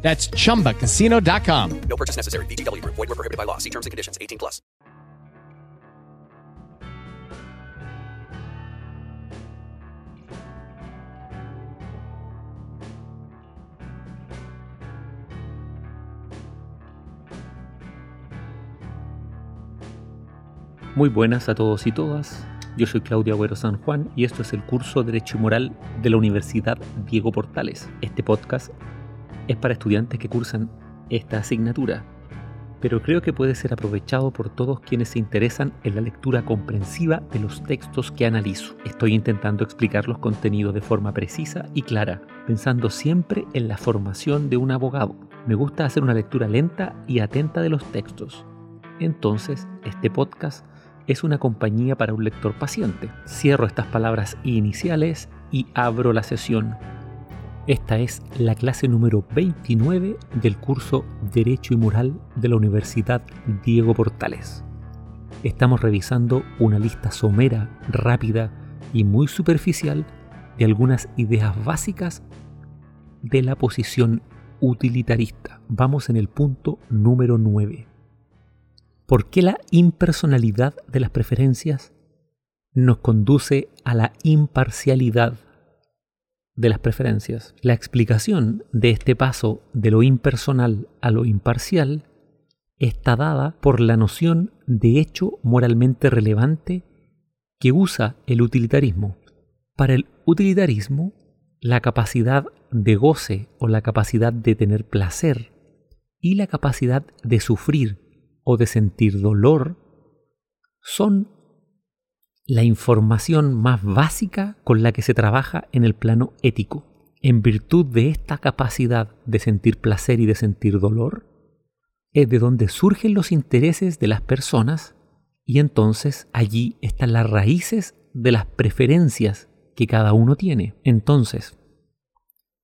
That's chumbacasino.com. No purchase necessary. VGW Group. Void were prohibited by law. See terms and conditions. 18 plus. Muy buenas a todos y todas. Yo soy Claudio Agüero San Juan y esto es el curso Derecho y Moral de la Universidad Diego Portales. Este podcast es para estudiantes que cursan esta asignatura, pero creo que puede ser aprovechado por todos quienes se interesan en la lectura comprensiva de los textos que analizo. Estoy intentando explicar los contenidos de forma precisa y clara, pensando siempre en la formación de un abogado. Me gusta hacer una lectura lenta y atenta de los textos. Entonces, este podcast es una compañía para un lector paciente. Cierro estas palabras iniciales y abro la sesión. Esta es la clase número 29 del curso Derecho y Moral de la Universidad Diego Portales. Estamos revisando una lista somera, rápida y muy superficial de algunas ideas básicas de la posición utilitarista. Vamos en el punto número 9. ¿Por qué la impersonalidad de las preferencias nos conduce a la imparcialidad de las preferencias. La explicación de este paso de lo impersonal a lo imparcial está dada por la noción de hecho moralmente relevante que usa el utilitarismo. Para el utilitarismo, la capacidad de goce o la capacidad de tener placer y la capacidad de sufrir o de sentir dolor son la información más básica con la que se trabaja en el plano ético. En virtud de esta capacidad de sentir placer y de sentir dolor, es de donde surgen los intereses de las personas y entonces allí están las raíces de las preferencias que cada uno tiene. Entonces,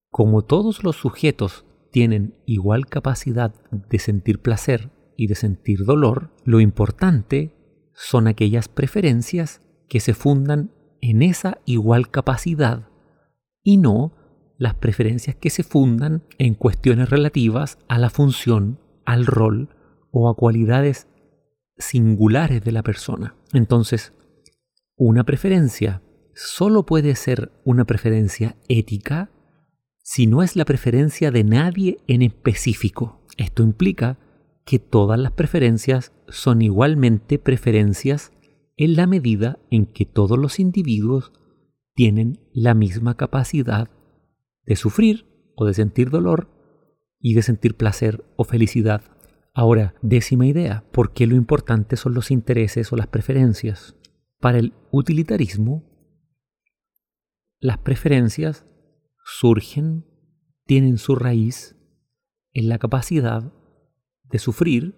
como todos los sujetos tienen igual capacidad de sentir placer y de sentir dolor, lo importante son aquellas preferencias que se fundan en esa igual capacidad y no las preferencias que se fundan en cuestiones relativas a la función, al rol o a cualidades singulares de la persona. Entonces, una preferencia solo puede ser una preferencia ética si no es la preferencia de nadie en específico. Esto implica que todas las preferencias son igualmente preferencias en la medida en que todos los individuos tienen la misma capacidad de sufrir o de sentir dolor y de sentir placer o felicidad. Ahora, décima idea, ¿por qué lo importante son los intereses o las preferencias? Para el utilitarismo, las preferencias surgen, tienen su raíz en la capacidad de sufrir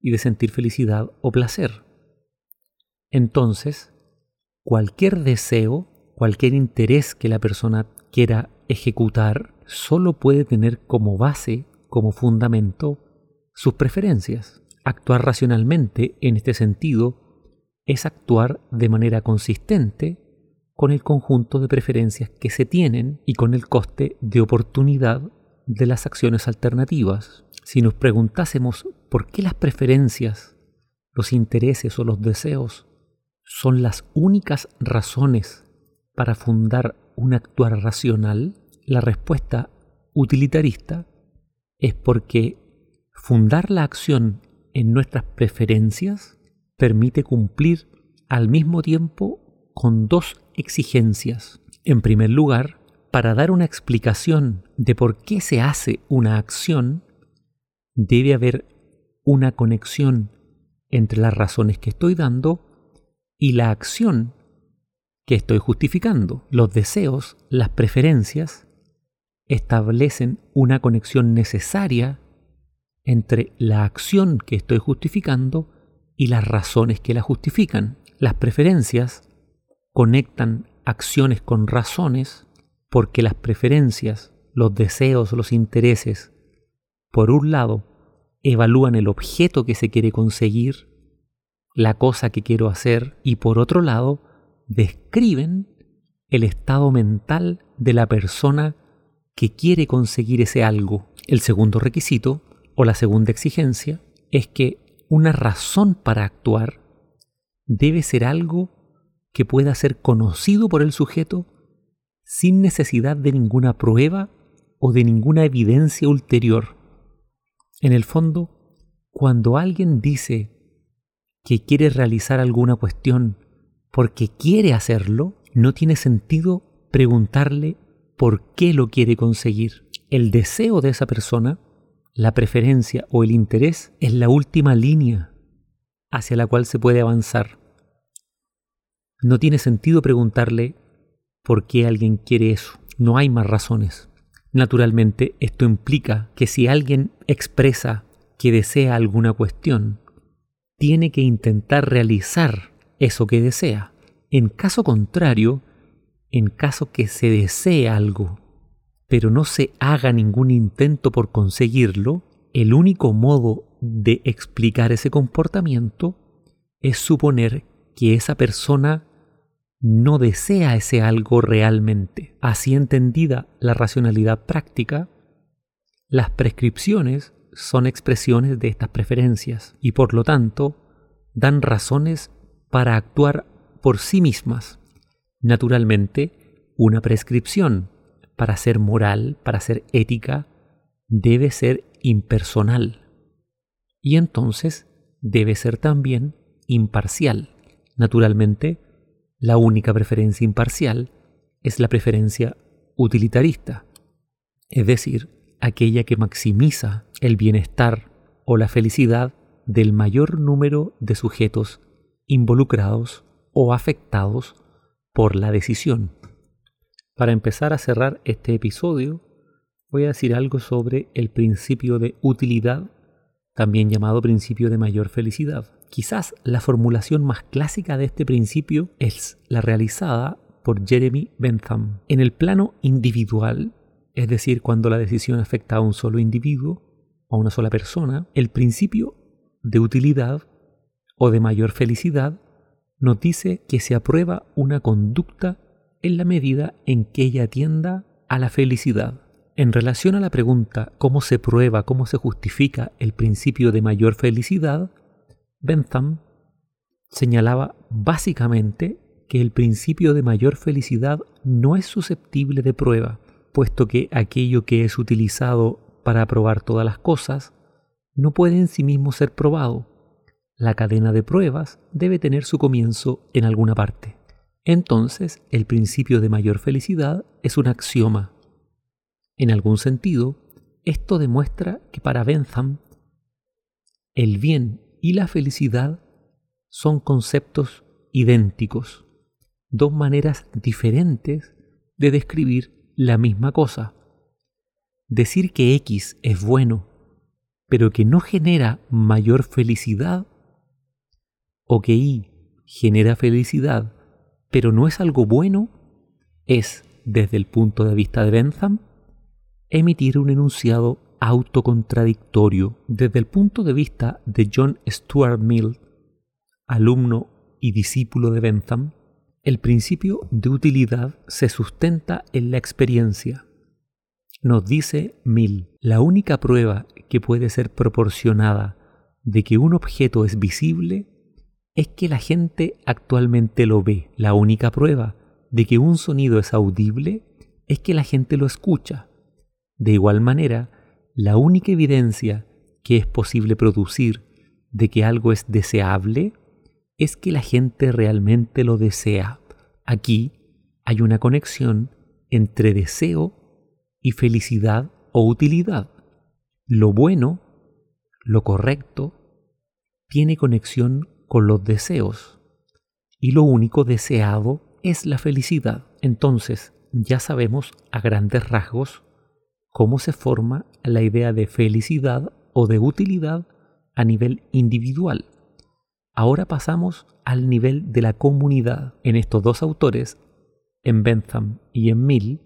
y de sentir felicidad o placer. Entonces, cualquier deseo, cualquier interés que la persona quiera ejecutar, solo puede tener como base, como fundamento, sus preferencias. Actuar racionalmente, en este sentido, es actuar de manera consistente con el conjunto de preferencias que se tienen y con el coste de oportunidad de las acciones alternativas. Si nos preguntásemos por qué las preferencias, los intereses o los deseos son las únicas razones para fundar un actuar racional, la respuesta utilitarista es porque fundar la acción en nuestras preferencias permite cumplir al mismo tiempo con dos exigencias. En primer lugar, para dar una explicación de por qué se hace una acción, debe haber una conexión entre las razones que estoy dando y la acción que estoy justificando. Los deseos, las preferencias, establecen una conexión necesaria entre la acción que estoy justificando y las razones que la justifican. Las preferencias conectan acciones con razones porque las preferencias, los deseos, los intereses, por un lado, evalúan el objeto que se quiere conseguir, la cosa que quiero hacer, y por otro lado, describen el estado mental de la persona que quiere conseguir ese algo. El segundo requisito, o la segunda exigencia, es que una razón para actuar debe ser algo que pueda ser conocido por el sujeto sin necesidad de ninguna prueba o de ninguna evidencia ulterior. En el fondo, cuando alguien dice que quiere realizar alguna cuestión porque quiere hacerlo, no tiene sentido preguntarle por qué lo quiere conseguir. El deseo de esa persona, la preferencia o el interés es la última línea hacia la cual se puede avanzar. No tiene sentido preguntarle por qué alguien quiere eso. No hay más razones. Naturalmente, esto implica que si alguien expresa que desea alguna cuestión, tiene que intentar realizar eso que desea. En caso contrario, en caso que se desee algo, pero no se haga ningún intento por conseguirlo, el único modo de explicar ese comportamiento es suponer que esa persona no desea ese algo realmente. Así entendida la racionalidad práctica, las prescripciones son expresiones de estas preferencias y por lo tanto dan razones para actuar por sí mismas. Naturalmente, una prescripción para ser moral, para ser ética, debe ser impersonal y entonces debe ser también imparcial. Naturalmente, la única preferencia imparcial es la preferencia utilitarista, es decir, aquella que maximiza el bienestar o la felicidad del mayor número de sujetos involucrados o afectados por la decisión. Para empezar a cerrar este episodio, voy a decir algo sobre el principio de utilidad, también llamado principio de mayor felicidad. Quizás la formulación más clásica de este principio es la realizada por Jeremy Bentham. En el plano individual, es decir, cuando la decisión afecta a un solo individuo, a una sola persona, el principio de utilidad o de mayor felicidad nos dice que se aprueba una conducta en la medida en que ella atienda a la felicidad. En relación a la pregunta cómo se prueba, cómo se justifica el principio de mayor felicidad, Bentham señalaba básicamente que el principio de mayor felicidad no es susceptible de prueba, puesto que aquello que es utilizado para probar todas las cosas no puede en sí mismo ser probado. La cadena de pruebas debe tener su comienzo en alguna parte. Entonces, el principio de mayor felicidad es un axioma. En algún sentido, esto demuestra que para Bentham el bien y la felicidad son conceptos idénticos, dos maneras diferentes de describir la misma cosa. Decir que X es bueno, pero que no genera mayor felicidad, o que Y genera felicidad, pero no es algo bueno, es, desde el punto de vista de Bentham, emitir un enunciado autocontradictorio desde el punto de vista de John Stuart Mill, alumno y discípulo de Bentham, el principio de utilidad se sustenta en la experiencia. Nos dice Mill, la única prueba que puede ser proporcionada de que un objeto es visible es que la gente actualmente lo ve. La única prueba de que un sonido es audible es que la gente lo escucha. De igual manera, la única evidencia que es posible producir de que algo es deseable es que la gente realmente lo desea. Aquí hay una conexión entre deseo y felicidad o utilidad. Lo bueno, lo correcto, tiene conexión con los deseos y lo único deseado es la felicidad. Entonces, ya sabemos a grandes rasgos cómo se forma la idea de felicidad o de utilidad a nivel individual. Ahora pasamos al nivel de la comunidad. En estos dos autores, en Bentham y en Mill,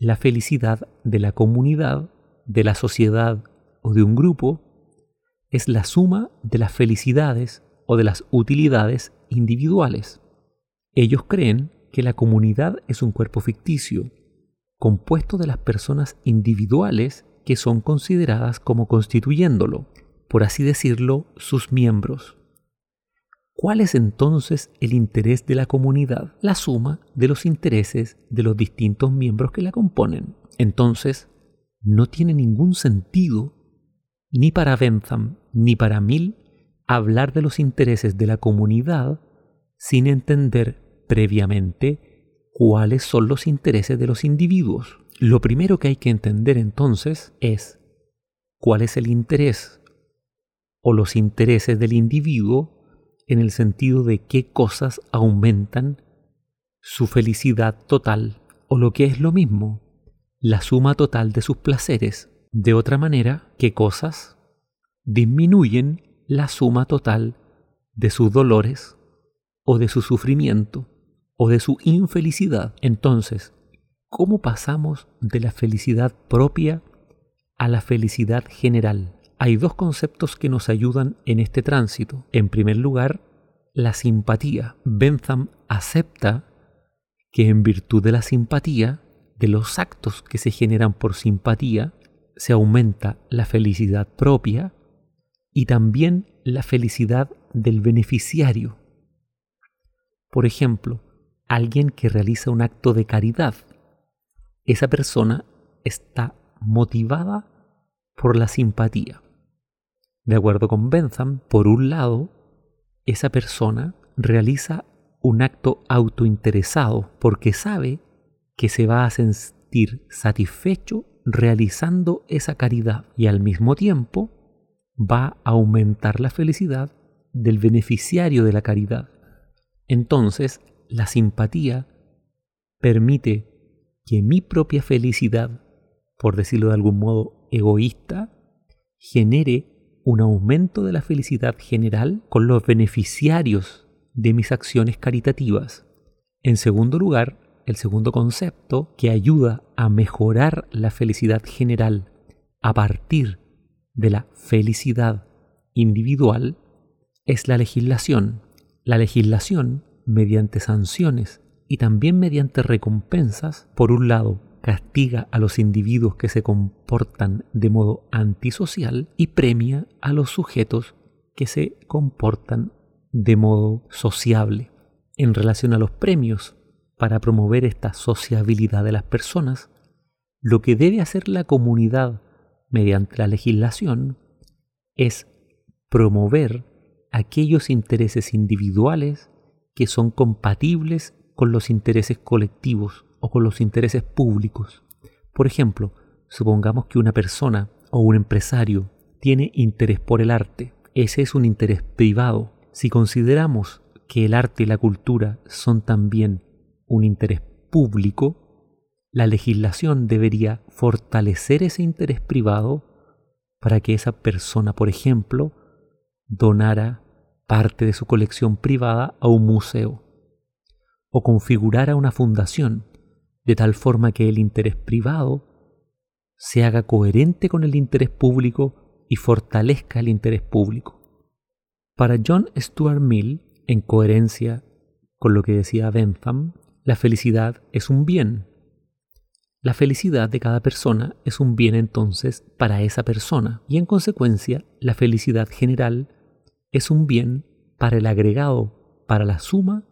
la felicidad de la comunidad, de la sociedad o de un grupo es la suma de las felicidades o de las utilidades individuales. Ellos creen que la comunidad es un cuerpo ficticio, compuesto de las personas individuales que son consideradas como constituyéndolo, por así decirlo, sus miembros. ¿Cuál es entonces el interés de la comunidad? La suma de los intereses de los distintos miembros que la componen. Entonces, no tiene ningún sentido, ni para Bentham ni para Mill, hablar de los intereses de la comunidad sin entender previamente cuáles son los intereses de los individuos. Lo primero que hay que entender entonces es cuál es el interés o los intereses del individuo en el sentido de qué cosas aumentan su felicidad total o lo que es lo mismo, la suma total de sus placeres. De otra manera, qué cosas disminuyen la suma total de sus dolores o de su sufrimiento o de su infelicidad. Entonces, ¿cómo pasamos de la felicidad propia a la felicidad general? Hay dos conceptos que nos ayudan en este tránsito. En primer lugar, la simpatía. Bentham acepta que en virtud de la simpatía, de los actos que se generan por simpatía, se aumenta la felicidad propia y también la felicidad del beneficiario. Por ejemplo, alguien que realiza un acto de caridad. Esa persona está motivada por la simpatía. De acuerdo con Bentham, por un lado, esa persona realiza un acto autointeresado porque sabe que se va a sentir satisfecho realizando esa caridad y al mismo tiempo va a aumentar la felicidad del beneficiario de la caridad. Entonces, la simpatía permite que mi propia felicidad, por decirlo de algún modo egoísta, genere un aumento de la felicidad general con los beneficiarios de mis acciones caritativas. En segundo lugar, el segundo concepto que ayuda a mejorar la felicidad general a partir de la felicidad individual es la legislación. La legislación, mediante sanciones y también mediante recompensas, por un lado, castiga a los individuos que se comportan de modo antisocial y premia a los sujetos que se comportan de modo sociable. En relación a los premios, para promover esta sociabilidad de las personas, lo que debe hacer la comunidad mediante la legislación es promover aquellos intereses individuales que son compatibles con los intereses colectivos o con los intereses públicos. Por ejemplo, supongamos que una persona o un empresario tiene interés por el arte. Ese es un interés privado. Si consideramos que el arte y la cultura son también un interés público, la legislación debería fortalecer ese interés privado para que esa persona, por ejemplo, donara parte de su colección privada a un museo o configurara una fundación de tal forma que el interés privado se haga coherente con el interés público y fortalezca el interés público. Para John Stuart Mill, en coherencia con lo que decía Bentham, la felicidad es un bien. La felicidad de cada persona es un bien entonces para esa persona y en consecuencia la felicidad general es un bien para el agregado, para la suma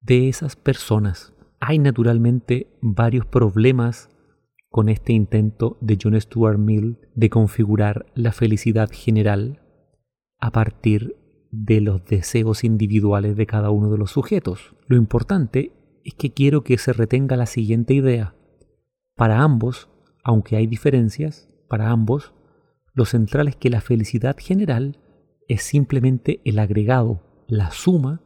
de esas personas. Hay naturalmente varios problemas con este intento de John Stuart Mill de configurar la felicidad general a partir de los deseos individuales de cada uno de los sujetos. Lo importante es que quiero que se retenga la siguiente idea. Para ambos, aunque hay diferencias, para ambos, lo central es que la felicidad general es simplemente el agregado, la suma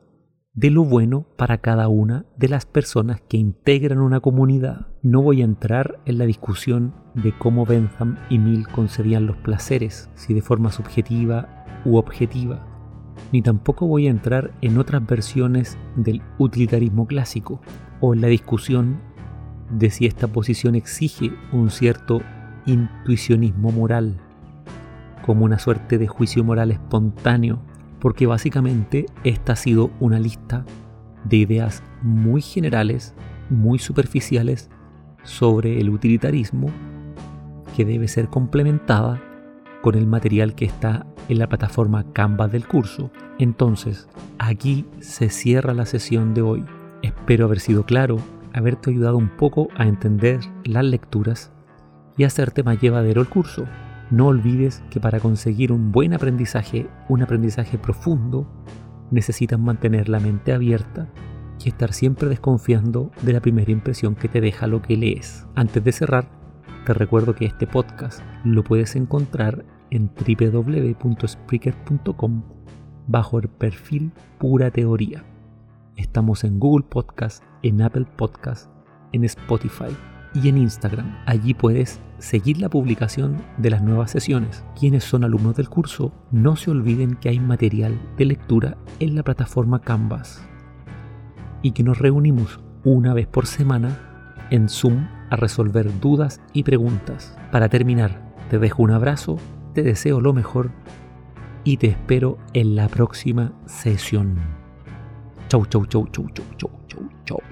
de lo bueno para cada una de las personas que integran una comunidad. No voy a entrar en la discusión de cómo Bentham y Mill concebían los placeres, si de forma subjetiva u objetiva. ni tampoco voy a entrar en otras versiones del utilitarismo clásico o en la discusión de si esta posición exige un cierto intuicionismo moral, como una suerte de juicio moral espontáneo, porque básicamente esta ha sido una lista de ideas muy generales, muy superficiales sobre el utilitarismo, que debe ser complementada con el material que está en la plataforma Canvas del curso. Entonces, aquí se cierra la sesión de hoy. Espero haber sido claro, haberte ayudado un poco a entender las lecturas y hacerte más llevadero el curso. No olvides que para conseguir un buen aprendizaje, un aprendizaje profundo, necesitas mantener la mente abierta y estar siempre desconfiando de la primera impresión que te deja lo que lees. Antes de cerrar, te recuerdo que este podcast lo puedes encontrar en www.spreaker.com bajo el perfil Pura Teoría. Estamos en Google Podcast, en Apple Podcast, en Spotify y en Instagram. Allí puedes seguir la publicación de las nuevas sesiones. Quienes son alumnos del curso, no se olviden que hay material de lectura en la plataforma Canvas y que nos reunimos una vez por semana en Zoom a resolver dudas y preguntas. Para terminar, te dejo un abrazo, te deseo lo mejor y te espero en la próxima sesión. Chau, chau, chau, chau, chau, chau, chau, chau.